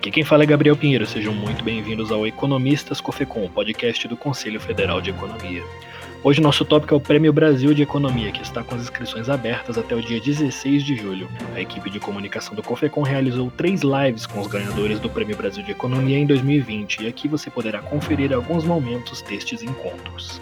Aqui quem fala é Gabriel Pinheiro, sejam muito bem-vindos ao Economistas Cofecom, podcast do Conselho Federal de Economia. Hoje nosso tópico é o Prêmio Brasil de Economia, que está com as inscrições abertas até o dia 16 de julho. A equipe de comunicação do Cofecom realizou três lives com os ganhadores do Prêmio Brasil de Economia em 2020 e aqui você poderá conferir alguns momentos destes encontros.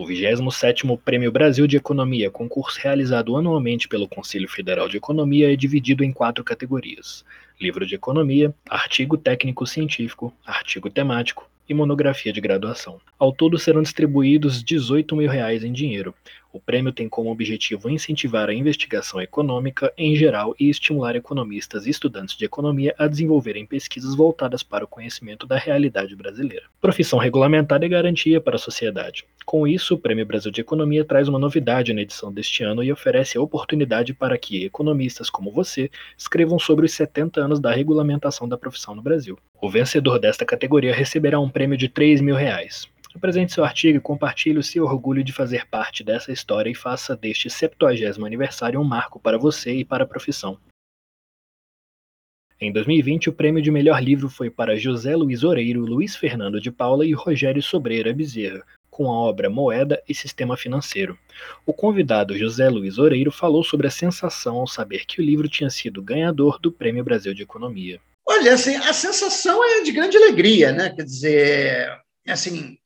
O 27º Prêmio Brasil de Economia, concurso realizado anualmente pelo Conselho Federal de Economia, é dividido em quatro categorias: livro de economia, artigo técnico científico, artigo temático e monografia de graduação. Ao todo serão distribuídos 18 mil reais em dinheiro, o prêmio tem como objetivo incentivar a investigação econômica em geral e estimular economistas e estudantes de economia a desenvolverem pesquisas voltadas para o conhecimento da realidade brasileira. Profissão regulamentada e garantia para a sociedade. Com isso, o Prêmio Brasil de Economia traz uma novidade na edição deste ano e oferece a oportunidade para que economistas como você escrevam sobre os 70 anos da regulamentação da profissão no Brasil. O vencedor desta categoria receberá um prêmio de 3 mil reais. Apresente seu artigo e compartilhe o seu orgulho de fazer parte dessa história e faça deste 70 aniversário um marco para você e para a profissão. Em 2020, o prêmio de melhor livro foi para José Luiz Oreiro, Luiz Fernando de Paula e Rogério Sobreira Bezerra, com a obra Moeda e Sistema Financeiro. O convidado José Luiz Oreiro falou sobre a sensação ao saber que o livro tinha sido ganhador do Prêmio Brasil de Economia. Olha, assim, a sensação é de grande alegria, né? Quer dizer, assim,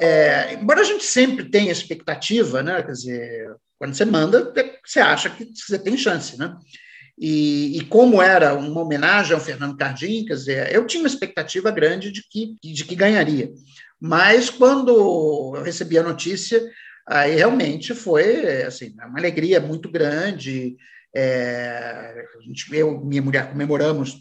é, embora a gente sempre tenha expectativa, né? Quer dizer, quando você manda, você acha que você tem chance, né? E, e, como era uma homenagem ao Fernando Cardim, quer dizer, eu tinha uma expectativa grande de que, de que ganharia. Mas quando eu recebi a notícia, aí realmente foi assim, uma alegria muito grande. É, a gente, eu e minha mulher comemoramos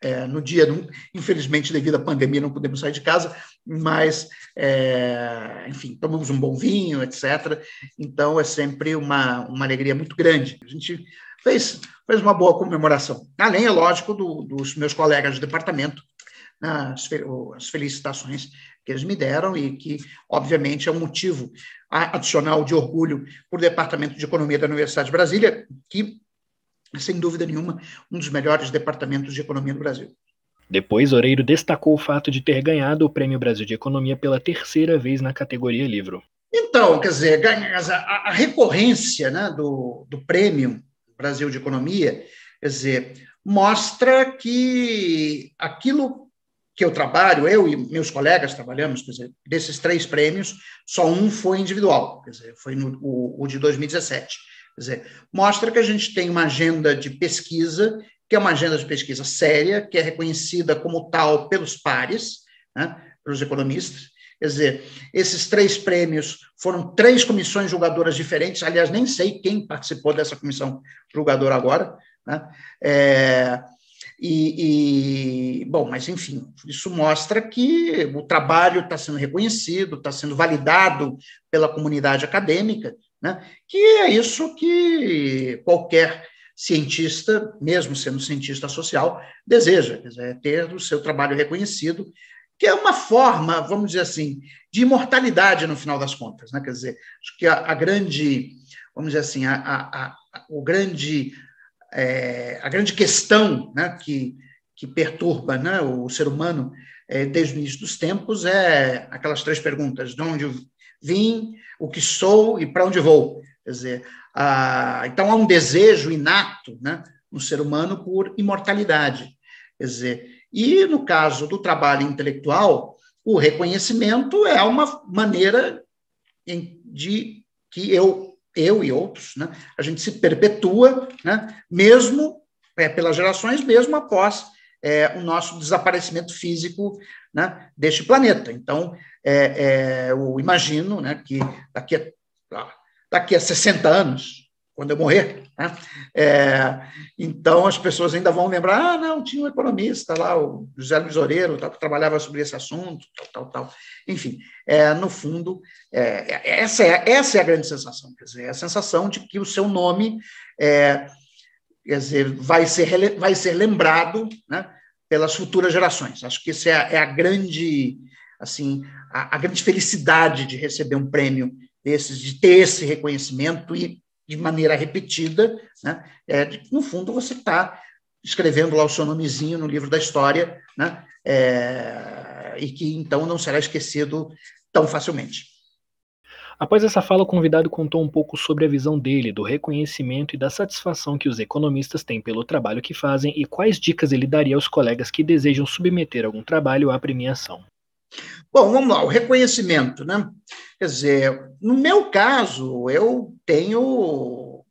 é, no dia, infelizmente, devido à pandemia, não podemos sair de casa, mas, é, enfim, tomamos um bom vinho, etc. Então, é sempre uma, uma alegria muito grande. A gente fez, fez uma boa comemoração. Além, é lógico, do, dos meus colegas de departamento, as, as felicitações que eles me deram e que, obviamente, é um motivo adicional de orgulho para o Departamento de Economia da Universidade de Brasília, que sem dúvida nenhuma, um dos melhores departamentos de economia do Brasil. Depois, Oreiro destacou o fato de ter ganhado o Prêmio Brasil de Economia pela terceira vez na categoria livro. Então, quer dizer, a, recorrência né, do, do Prêmio Brasil de Economia, quer dizer, mostra que aquilo que eu trabalho, eu e meus colegas trabalhamos, quer dizer, desses três prêmios, só um foi individual, quer dizer, foi no, o, o de 2017. Quer dizer, mostra que a gente tem uma agenda de pesquisa, que é uma agenda de pesquisa séria, que é reconhecida como tal pelos pares, né, pelos economistas. Quer dizer, esses três prêmios foram três comissões julgadoras diferentes. Aliás, nem sei quem participou dessa comissão julgadora agora. Né? É, e, e, bom, mas enfim, isso mostra que o trabalho está sendo reconhecido, está sendo validado pela comunidade acadêmica, né? que é isso que qualquer cientista, mesmo sendo cientista social, deseja, quer dizer, é ter o seu trabalho reconhecido, que é uma forma, vamos dizer assim, de imortalidade no final das contas. Né? Quer dizer, acho que a, a grande, vamos dizer assim, a, a, a o grande, é, a grande questão né, que, que perturba né, o ser humano é, desde o início dos tempos é aquelas três perguntas: de onde vim, o que sou e para onde vou. Quer dizer, ah, então há um desejo inato né, no ser humano por imortalidade. Quer dizer, e no caso do trabalho intelectual, o reconhecimento é uma maneira de que eu, eu e outros, né, a gente se perpetua, né, mesmo é, pelas gerações, mesmo após é, o nosso desaparecimento físico né, deste planeta. Então, é, é, eu imagino né, que daqui a, daqui a 60 anos, quando eu morrer, né, é, então as pessoas ainda vão lembrar: ah, não, tinha um economista lá, o José Luiz Oreiro, que trabalhava sobre esse assunto, tal, tal, tal. Enfim, é, no fundo, é, essa, é, essa é a grande sensação, quer dizer, é a sensação de que o seu nome é, quer dizer, vai ser, vai ser lembrado né, pelas futuras gerações. Acho que essa é a, é a grande, assim, a, a, grande felicidade de receber um prêmio desses, de ter esse reconhecimento e de maneira repetida, né, é, de, no fundo você está escrevendo lá o seu nomezinho no livro da história, né? É, e que então não será esquecido tão facilmente. Após essa fala, o convidado contou um pouco sobre a visão dele, do reconhecimento e da satisfação que os economistas têm pelo trabalho que fazem e quais dicas ele daria aos colegas que desejam submeter algum trabalho à premiação. Bom, vamos lá, o reconhecimento, né? Quer dizer, no meu caso, eu tenho,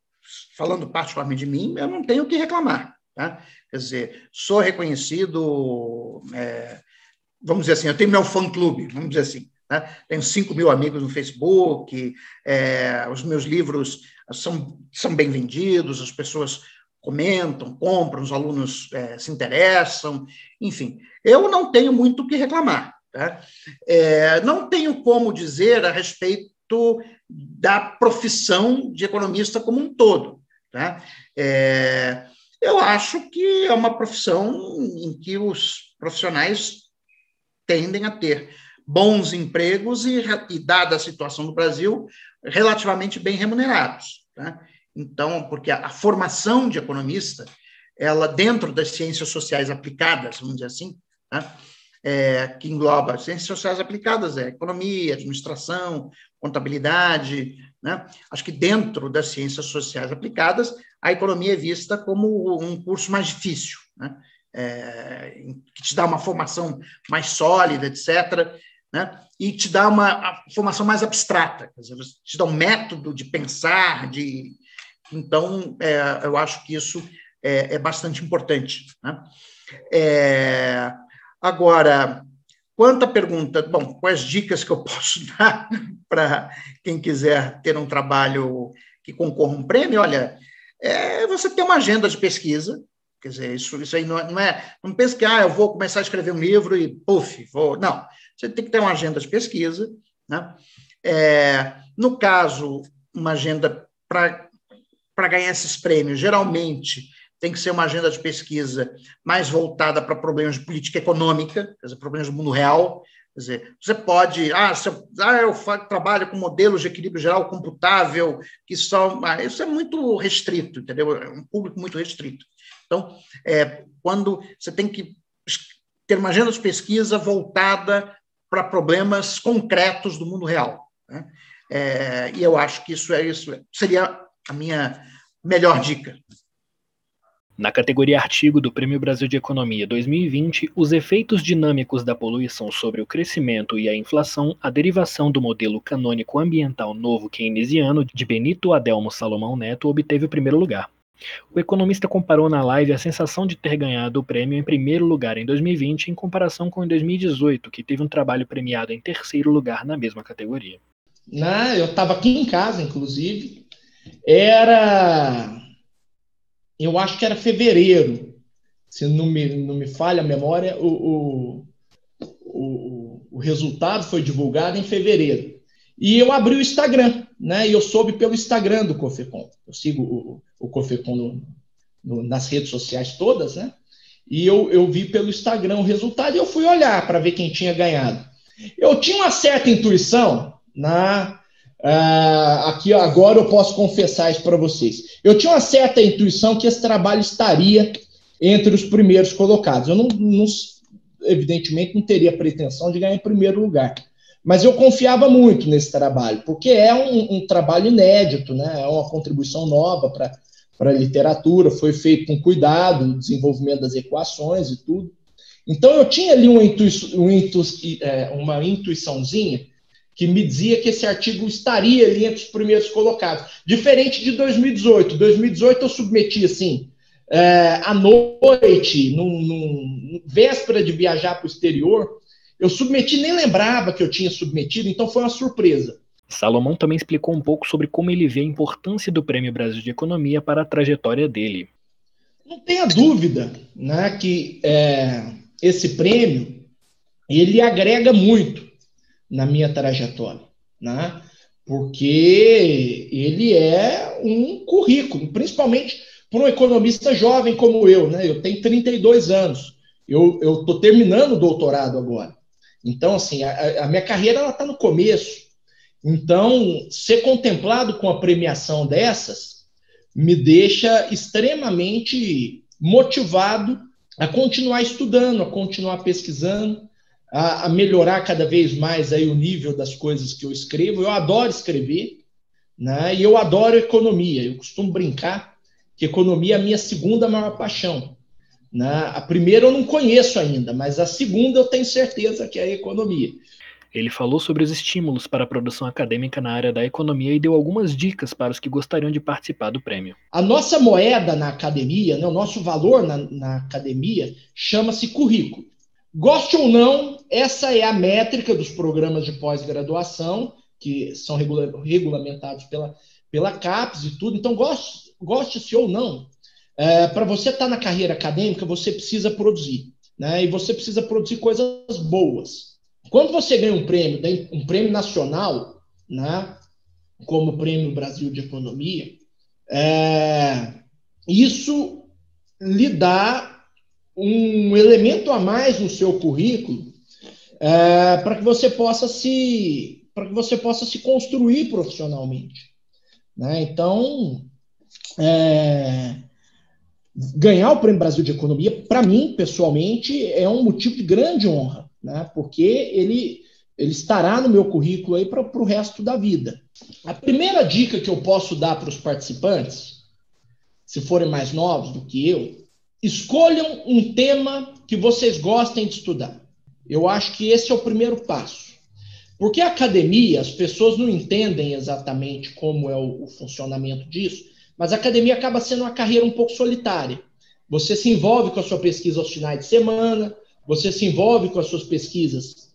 falando particularmente de mim, eu não tenho o que reclamar, tá? Quer dizer, sou reconhecido, é, vamos dizer assim, eu tenho meu fã-clube, vamos dizer assim, né? Tenho 5 mil amigos no Facebook, é, os meus livros são, são bem vendidos, as pessoas comentam, compram, os alunos é, se interessam, enfim. Eu não tenho muito o que reclamar. Tá? É, não tenho como dizer a respeito da profissão de economista como um todo. Tá? É, eu acho que é uma profissão em que os profissionais tendem a ter bons empregos e, e, dada a situação do Brasil, relativamente bem remunerados. Tá? Então, porque a, a, formação de economista, ela dentro das ciências sociais aplicadas, vamos dizer assim, tá? é, que engloba ciências sociais aplicadas, é economia, administração, contabilidade, né? Acho que dentro das ciências sociais aplicadas, a economia é vista como um curso mais difícil, né? É, que te dá uma formação mais sólida, etc né? e te dá uma formação mais abstrata, dizer, te dá um método de pensar, de então é, eu acho que isso é, é bastante importante. Né? É, agora, quanto à pergunta, bom, quais dicas que eu posso dar para quem quiser ter um trabalho que concorra um prêmio? Olha, é você ter uma agenda de pesquisa, Quer dizer, isso, isso aí não é, não é. Não pense que ah, eu vou começar a escrever um livro e puf, vou. Não. Você tem que ter uma agenda de pesquisa. Né? É, no caso, uma agenda para ganhar esses prêmios, geralmente tem que ser uma agenda de pesquisa mais voltada para problemas de política econômica, quer dizer, problemas do mundo real. Quer dizer, você pode, ah, você, ah eu trabalho com modelos de equilíbrio geral computável, que são. Ah, isso é muito restrito, entendeu? É um público muito restrito. Então, é, quando você tem que ter uma agenda de pesquisa voltada para problemas concretos do mundo real. Né? É, e eu acho que isso é isso seria a minha melhor dica. Na categoria Artigo do Prêmio Brasil de Economia 2020, os efeitos dinâmicos da poluição sobre o crescimento e a inflação, a derivação do modelo canônico ambiental novo keynesiano de Benito Adelmo Salomão Neto obteve o primeiro lugar. O economista comparou na live a sensação de ter ganhado o prêmio em primeiro lugar em 2020 em comparação com em 2018, que teve um trabalho premiado em terceiro lugar na mesma categoria. Não, eu estava aqui em casa, inclusive. Era. Eu acho que era fevereiro, se não me, não me falha a memória, o, o, o, o resultado foi divulgado em fevereiro. E eu abri o Instagram, né? E eu soube pelo Instagram do Cofecom. Eu sigo o, o Cofecom no, no, nas redes sociais todas, né? E eu, eu vi pelo Instagram o resultado e eu fui olhar para ver quem tinha ganhado. Eu tinha uma certa intuição na. Uh, aqui agora eu posso confessar isso para vocês. Eu tinha uma certa intuição que esse trabalho estaria entre os primeiros colocados. Eu não, não evidentemente não teria pretensão de ganhar em primeiro lugar. Mas eu confiava muito nesse trabalho, porque é um, um trabalho inédito, né? é uma contribuição nova para a literatura, foi feito com cuidado no desenvolvimento das equações e tudo. Então eu tinha ali uma, um intu é, uma intuiçãozinha que me dizia que esse artigo estaria ali entre os primeiros colocados. Diferente de 2018. 2018 eu submeti assim, é, à noite, num, num, véspera de viajar para o exterior, eu submeti, nem lembrava que eu tinha submetido, então foi uma surpresa. Salomão também explicou um pouco sobre como ele vê a importância do Prêmio Brasil de Economia para a trajetória dele. Não tenha dúvida né, que é, esse prêmio ele agrega muito na minha trajetória, né? porque ele é um currículo, principalmente para um economista jovem como eu. Né? Eu tenho 32 anos, eu estou terminando o doutorado agora. Então, assim, a, a minha carreira está no começo. Então, ser contemplado com a premiação dessas me deixa extremamente motivado a continuar estudando, a continuar pesquisando, a, a, melhorar cada vez mais aí o nível das coisas que eu escrevo. Eu adoro escrever, né? E eu adoro economia. Eu costumo brincar que economia é a minha segunda maior paixão. Né? A primeira eu não conheço ainda, mas a segunda eu tenho certeza que é a economia. Ele falou sobre os estímulos para a produção acadêmica na área da economia e deu algumas dicas para os que gostariam de participar do prêmio. A nossa moeda na academia, né, o nosso valor na, na academia, chama-se currículo. Goste ou não, essa é a métrica dos programas de pós-graduação, que são regula regulamentados pela, pela CAPES e tudo. Então, goste, goste-se ou não, é, para você estar tá na carreira acadêmica, você precisa produzir. Né? E você precisa produzir coisas boas. Quando você ganha um prêmio, um prêmio nacional, né? como o Prêmio Brasil de Economia, é, isso lhe dá um elemento a mais no seu currículo é, para que você possa se para que você possa se construir profissionalmente. Né? Então, é, ganhar o Prêmio Brasil de Economia, para mim, pessoalmente, é um motivo de grande honra, né? porque ele, ele estará no meu currículo aí para o resto da vida. A primeira dica que eu posso dar para os participantes, se forem mais novos do que eu, Escolham um tema que vocês gostem de estudar. Eu acho que esse é o primeiro passo. Porque a academia, as pessoas não entendem exatamente como é o, o funcionamento disso, mas a academia acaba sendo uma carreira um pouco solitária. Você se envolve com a sua pesquisa aos finais de semana, você se envolve com as suas pesquisas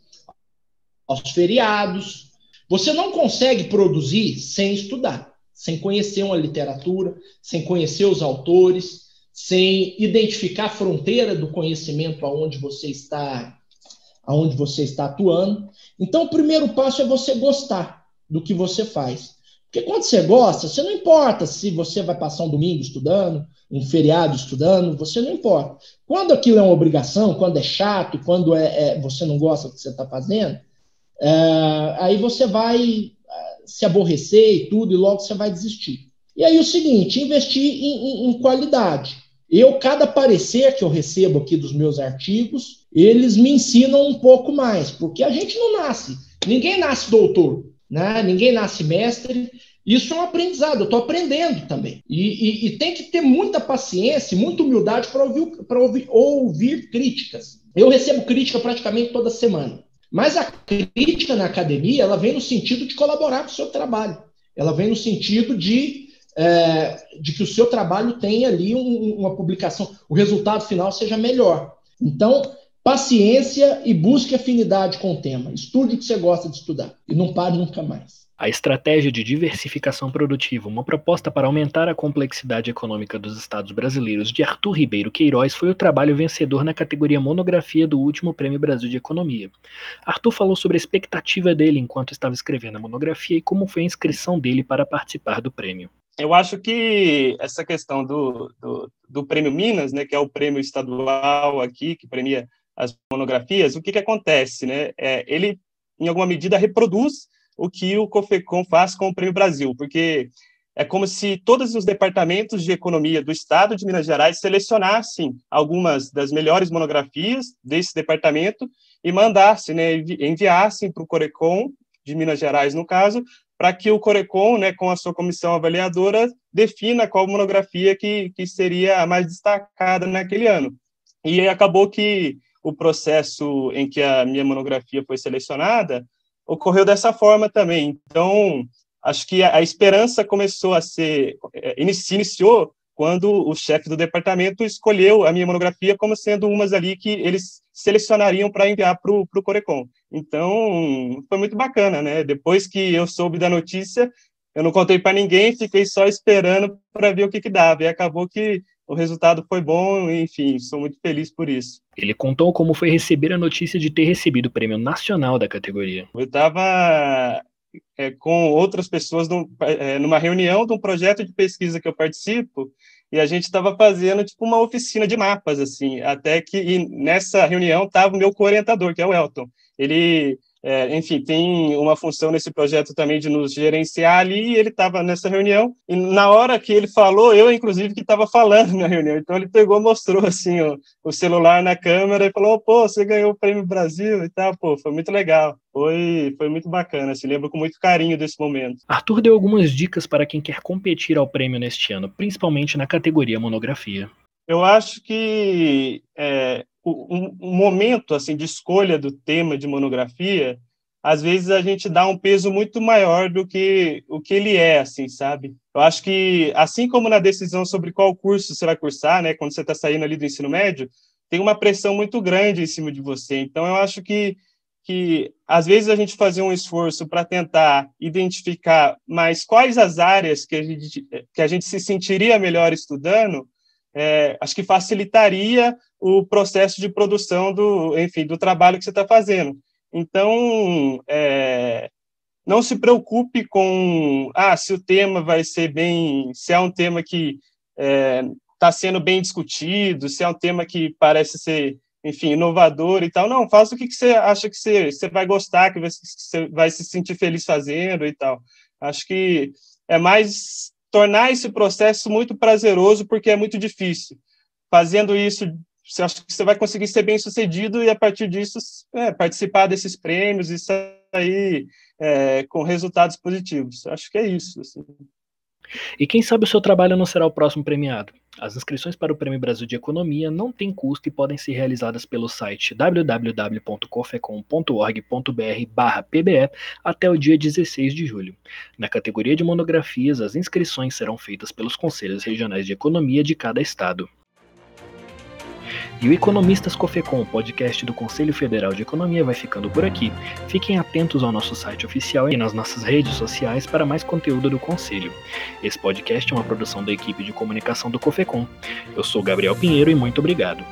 aos feriados. Você não consegue produzir sem estudar, sem conhecer uma literatura, sem conhecer os autores sem identificar a fronteira do conhecimento aonde você está aonde você está atuando. Então, o primeiro passo é você gostar do que você faz. Porque quando você gosta, você não importa se você vai passar um domingo estudando, um feriado estudando, você não importa. Quando aquilo é uma obrigação, quando é chato, quando é, é você não gosta do que você está fazendo, é, aí você vai é, se aborrecer e tudo, e logo você vai desistir. E aí o seguinte, investir em, em, em qualidade. Eu, cada parecer que eu recebo aqui dos meus artigos, eles me ensinam um pouco mais, porque a gente não nasce, ninguém nasce doutor, né? ninguém nasce mestre. Isso é um aprendizado, eu estou aprendendo também. E, e, e, tem que ter muita paciência, muita humildade para ouvir, ouvir, ouvir críticas. Eu recebo crítica praticamente toda semana. Mas a crítica na academia, ela vem no sentido de colaborar com o seu trabalho. Ela vem no sentido de é, de que o seu trabalho tenha ali um, uma publicação, o resultado final seja melhor. Então, paciência e busque afinidade com o tema. Estude o que você gosta de estudar e não pare nunca mais. A estratégia de diversificação produtiva, uma proposta para aumentar a complexidade econômica dos estados brasileiros de Arthur Ribeiro Queiroz, foi o trabalho vencedor na categoria monografia do último Prêmio Brasil de Economia. Arthur falou sobre a expectativa dele enquanto estava escrevendo a monografia e como foi a inscrição dele para participar do prêmio eu acho que essa questão do, do, do, Prêmio Minas, né, que é o prêmio estadual aqui, que premia as monografias, o que, que acontece? Né? É, ele, em alguma medida, reproduz o que o COFECOM faz com o Prêmio Brasil, porque é como se todos os departamentos de economia do Estado de Minas Gerais selecionassem algumas das melhores monografias desse departamento e mandassem, né, enviassem para o Corecon de Minas Gerais, no caso, para que o Corecon, né, com a sua comissão avaliadora, defina qual monografia que, que seria a mais destacada naquele ano. E acabou que o processo em que a minha monografia foi selecionada ocorreu dessa forma também. Então, acho que a, a esperança começou a ser, é, se iniciou quando o chefe do departamento escolheu a minha monografia como sendo umas ali que eles selecionariam para enviar para o Corecon. Então, foi muito bacana, né? Depois que eu soube da notícia, eu não contei para ninguém, fiquei só esperando para ver o que, que dava. E acabou que o resultado foi bom, enfim, sou muito feliz por isso. Ele contou como foi receber a notícia de ter recebido o prêmio nacional da categoria. Eu estava é, com outras pessoas é, numa reunião de um projeto de pesquisa que eu participo, e a gente estava fazendo tipo uma oficina de mapas assim, até que nessa reunião estava o meu co-orientador, que é o Elton. Ele é, enfim, tem uma função nesse projeto também de nos gerenciar ali, e ele estava nessa reunião, e na hora que ele falou, eu, inclusive, que estava falando na reunião, então ele pegou, mostrou, assim, o, o, celular na câmera e falou, pô, você ganhou o Prêmio Brasil e tal, pô, foi muito legal, foi, foi muito bacana, se assim, lembro com muito carinho desse momento. Arthur deu algumas dicas para quem quer competir ao prêmio neste ano, principalmente na categoria monografia. Eu acho que é, um, um momento assim de escolha do tema de monografia, às vezes a gente dá um peso muito maior do que o que ele é, assim, sabe? Eu acho que, assim como na decisão sobre qual curso você vai cursar, né, quando você está saindo ali do ensino médio, tem uma pressão muito grande em cima de você. Então, eu acho que, que às vezes, a gente fazer um esforço para tentar identificar mais quais as áreas que a gente, que a gente se sentiria melhor estudando, é, acho que facilitaria o processo de produção do, enfim, do trabalho que você está fazendo. Então, é, não se preocupe com, ah, se o tema vai ser bem, se é um tema que está é, tá sendo bem discutido, se é um tema que parece ser, enfim, inovador e tal. Não, faça o que, que você acha que você, você vai gostar, que você vai se sentir feliz fazendo e tal. Acho que é mais tornar esse processo muito prazeroso, porque é muito difícil. Fazendo isso, você acha que você vai conseguir ser bem sucedido e, a partir disso, é, participar desses prêmios e sair é, com resultados positivos. Acho que é isso. Assim. E quem sabe o seu trabalho não será o próximo premiado? As inscrições para o Prêmio Brasil de Economia não têm custo e podem ser realizadas pelo site www.cofecom.org.br/pbe até o dia 16 de julho. Na categoria de monografias, as inscrições serão feitas pelos conselhos regionais de economia de cada estado. E o Economistas Cofecom, podcast do Conselho Federal de Economia, vai ficando por aqui. Fiquem atentos ao nosso site oficial e nas nossas redes sociais para mais conteúdo do Conselho. Esse podcast é uma produção da equipe de comunicação do Cofecom. Eu sou Gabriel Pinheiro e muito obrigado.